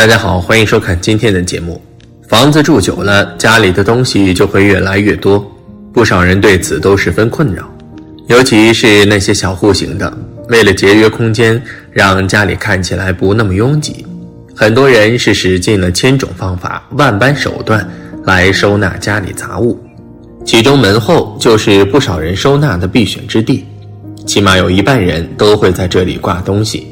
大家好，欢迎收看今天的节目。房子住久了，家里的东西就会越来越多，不少人对此都十分困扰。尤其是那些小户型的，为了节约空间，让家里看起来不那么拥挤，很多人是使尽了千种方法、万般手段来收纳家里杂物。其中门后就是不少人收纳的必选之地，起码有一半人都会在这里挂东西。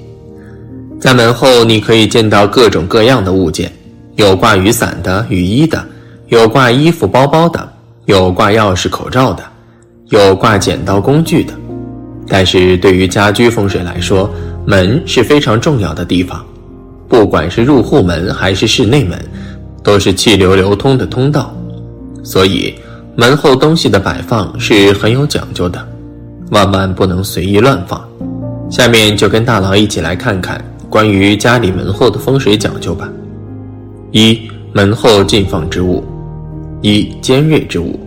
在门后，你可以见到各种各样的物件，有挂雨伞的、雨衣的，有挂衣服、包包的，有挂钥匙、口罩的，有挂剪刀、工具的。但是对于家居风水来说，门是非常重要的地方，不管是入户门还是室内门，都是气流流通的通道，所以门后东西的摆放是很有讲究的，万万不能随意乱放。下面就跟大佬一起来看看。关于家里门后的风水讲究吧。一门后禁放之物，一尖锐之物。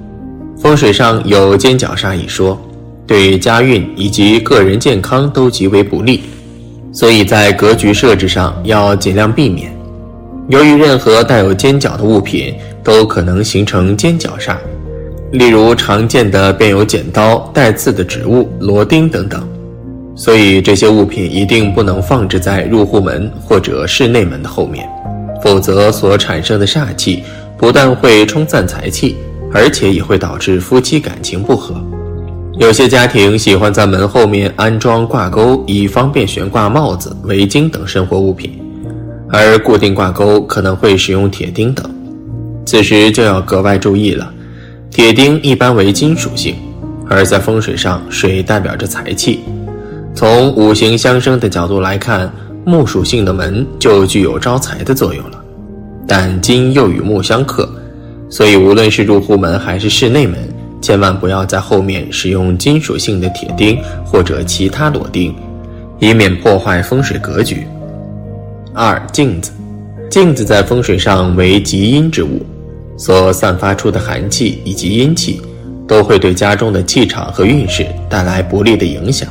风水上有尖角煞一说，对家运以及个人健康都极为不利，所以在格局设置上要尽量避免。由于任何带有尖角的物品都可能形成尖角煞，例如常见的便有剪刀、带刺的植物、螺钉等等。所以这些物品一定不能放置在入户门或者室内门的后面，否则所产生的煞气不但会冲散财气，而且也会导致夫妻感情不和。有些家庭喜欢在门后面安装挂钩，以方便悬挂帽子、围巾等生活物品，而固定挂钩可能会使用铁钉等，此时就要格外注意了。铁钉一般为金属性，而在风水上，水代表着财气。从五行相生的角度来看，木属性的门就具有招财的作用了。但金又与木相克，所以无论是入户门还是室内门，千万不要在后面使用金属性的铁钉或者其他螺钉，以免破坏风水格局。二镜子，镜子在风水上为极阴之物，所散发出的寒气以及阴气，都会对家中的气场和运势带来不利的影响。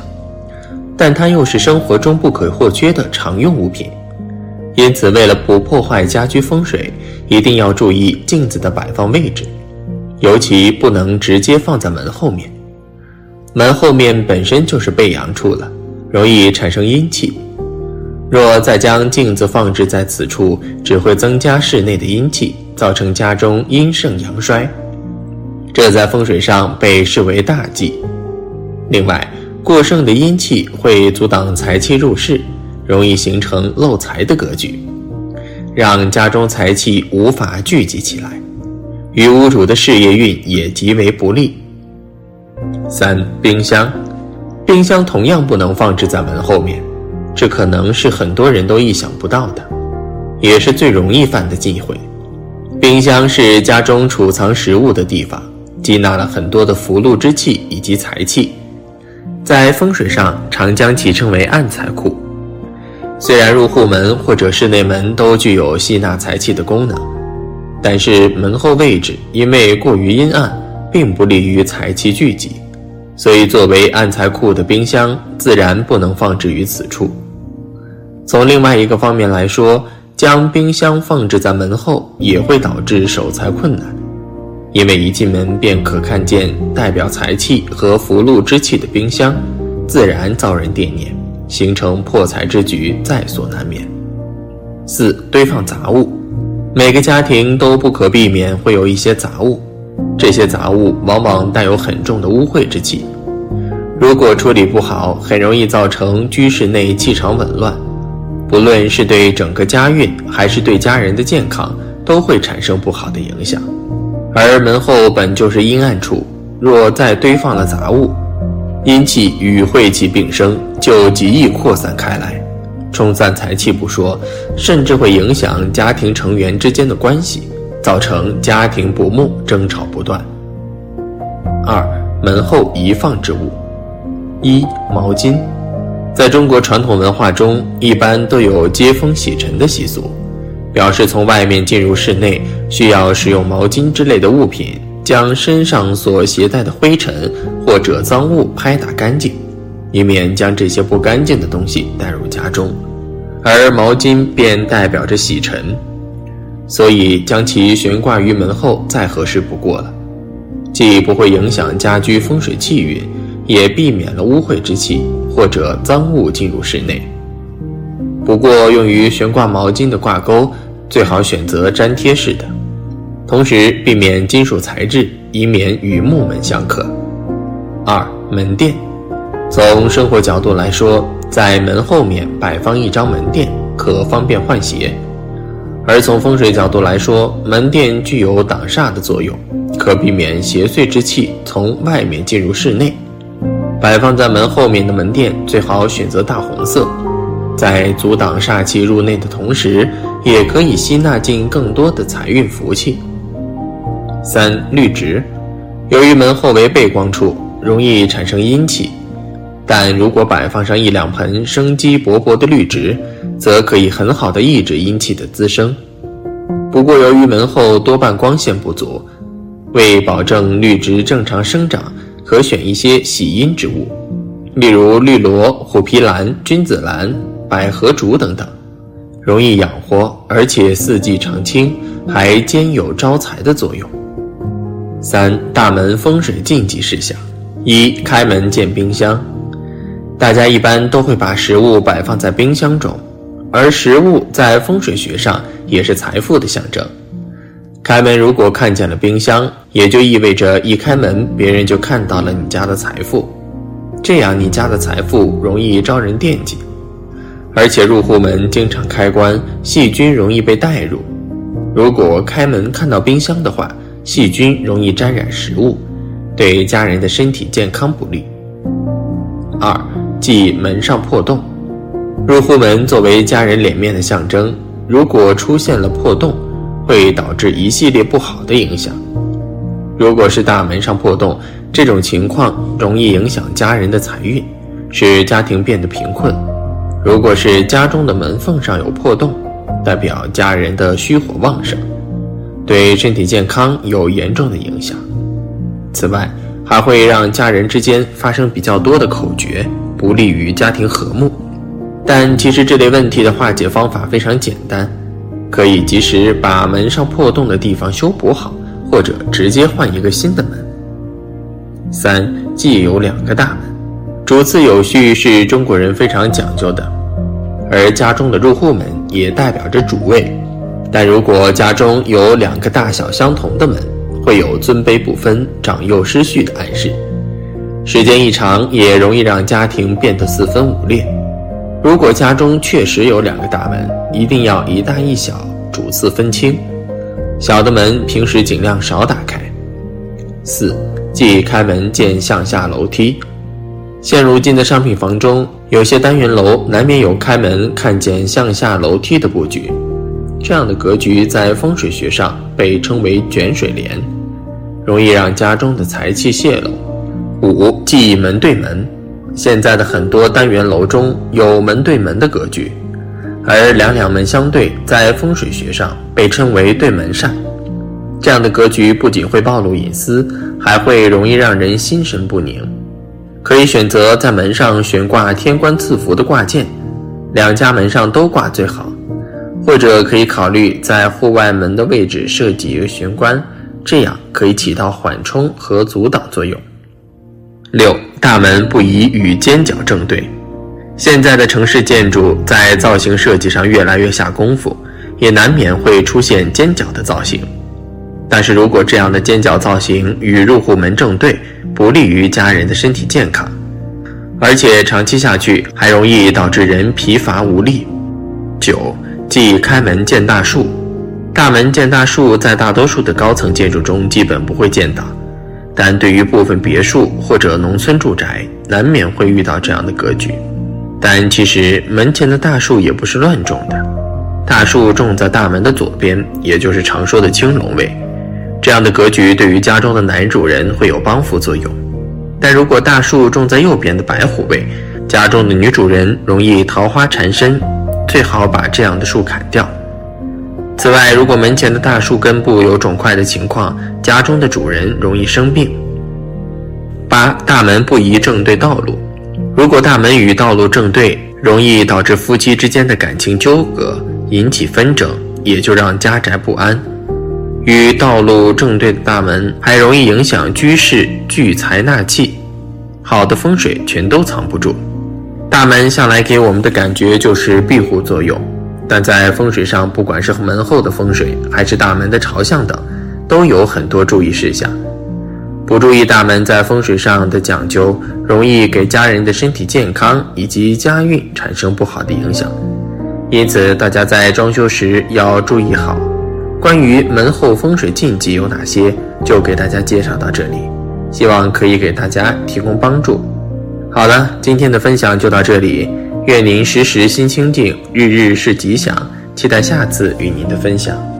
但它又是生活中不可或缺的常用物品，因此为了不破坏家居风水，一定要注意镜子的摆放位置，尤其不能直接放在门后面。门后面本身就是背阳处了，容易产生阴气。若再将镜子放置在此处，只会增加室内的阴气，造成家中阴盛阳衰，这在风水上被视为大忌。另外，过剩的阴气会阻挡财气入室，容易形成漏财的格局，让家中财气无法聚集起来，与屋主的事业运也极为不利。三、冰箱，冰箱同样不能放置在门后面，这可能是很多人都意想不到的，也是最容易犯的忌讳。冰箱是家中储藏食物的地方，积纳了很多的福禄之气以及财气。在风水上，常将其称为暗财库。虽然入户门或者室内门都具有吸纳财气的功能，但是门后位置因为过于阴暗，并不利于财气聚集，所以作为暗财库的冰箱自然不能放置于此处。从另外一个方面来说，将冰箱放置在门后也会导致守财困难。因为一进门便可看见代表财气和福禄之气的冰箱，自然遭人惦念，形成破财之局在所难免。四、堆放杂物，每个家庭都不可避免会有一些杂物，这些杂物往往带有很重的污秽之气，如果处理不好，很容易造成居室内气场紊乱，不论是对整个家运还是对家人的健康，都会产生不好的影响。而门后本就是阴暗处，若再堆放了杂物，阴气与晦气并生，就极易扩散开来，冲散财气不说，甚至会影响家庭成员之间的关系，造成家庭不睦、争吵不断。二门后宜放之物，一毛巾，在中国传统文化中，一般都有接风洗尘的习俗。表示从外面进入室内，需要使用毛巾之类的物品，将身上所携带的灰尘或者脏物拍打干净，以免将这些不干净的东西带入家中。而毛巾便代表着洗尘，所以将其悬挂于门后再合适不过了，既不会影响家居风水气运，也避免了污秽之气或者脏物进入室内。不过，用于悬挂毛巾的挂钩最好选择粘贴式的，同时避免金属材质，以免与木门相克。二门垫，从生活角度来说。在门后面摆放一张门垫，可方便换鞋；而从风水角度来说，门垫具有挡煞的作用，可避免邪祟之气从外面进入室内。摆放在门后面的门垫最好选择大红色，在阻挡煞气入内的同时，也可以吸纳进更多的财运福气。三绿植，由于门后为背光处，容易产生阴气。但如果摆放上一两盆生机勃勃的绿植，则可以很好的抑制阴气的滋生。不过，由于门后多半光线不足，为保证绿植正常生长，可选一些喜阴植物，例如绿萝、虎皮兰、君子兰、百合竹等等，容易养活，而且四季常青，还兼有招财的作用。三大门风水禁忌事项：一、开门见冰箱。大家一般都会把食物摆放在冰箱中，而食物在风水学上也是财富的象征。开门如果看见了冰箱，也就意味着一开门，别人就看到了你家的财富，这样你家的财富容易招人惦记。而且入户门经常开关，细菌容易被带入。如果开门看到冰箱的话，细菌容易沾染食物，对家人的身体健康不利。二。即门上破洞，入户门作为家人脸面的象征，如果出现了破洞，会导致一系列不好的影响。如果是大门上破洞，这种情况容易影响家人的财运，使家庭变得贫困；如果是家中的门缝上有破洞，代表家人的虚火旺盛，对身体健康有严重的影响。此外，还会让家人之间发生比较多的口角。不利于家庭和睦，但其实这类问题的化解方法非常简单，可以及时把门上破洞的地方修补好，或者直接换一个新的门。三，既有两个大门，主次有序是中国人非常讲究的，而家中的入户门也代表着主位，但如果家中有两个大小相同的门，会有尊卑不分、长幼失序的暗示。时间一长，也容易让家庭变得四分五裂。如果家中确实有两个大门，一定要一大一小，主次分清。小的门平时尽量少打开。四，即开门见向下楼梯。现如今的商品房中，有些单元楼难免有开门看见向下楼梯的布局，这样的格局在风水学上被称为卷水帘，容易让家中的财气泄露。五忌门对门，现在的很多单元楼中有门对门的格局，而两两门相对，在风水学上被称为对门煞。这样的格局不仅会暴露隐私，还会容易让人心神不宁。可以选择在门上悬挂天官赐福的挂件，两家门上都挂最好，或者可以考虑在户外门的位置设计一个玄关，这样可以起到缓冲和阻挡作用。六大门不宜与尖角正对。现在的城市建筑在造型设计上越来越下功夫，也难免会出现尖角的造型。但是如果这样的尖角造型与入户门正对，不利于家人的身体健康，而且长期下去还容易导致人疲乏无力。九即开门见大树。大门见大树，在大多数的高层建筑中基本不会见到。但对于部分别墅或者农村住宅，难免会遇到这样的格局。但其实门前的大树也不是乱种的，大树种在大门的左边，也就是常说的青龙位。这样的格局对于家中的男主人会有帮扶作用。但如果大树种在右边的白虎位，家中的女主人容易桃花缠身，最好把这样的树砍掉。此外，如果门前的大树根部有肿块的情况，家中的主人容易生病。八大门不宜正对道路，如果大门与道路正对，容易导致夫妻之间的感情纠葛，引起纷争，也就让家宅不安。与道路正对的大门，还容易影响居室聚财纳气。好的风水全都藏不住。大门向来给我们的感觉就是庇护作用，但在风水上，不管是门后的风水，还是大门的朝向等，都有很多注意事项。不注意大门在风水上的讲究，容易给家人的身体健康以及家运产生不好的影响。因此，大家在装修时要注意好。关于门后风水禁忌有哪些，就给大家介绍到这里，希望可以给大家提供帮助。好了，今天的分享就到这里，愿您时时心清静，日日是吉祥，期待下次与您的分享。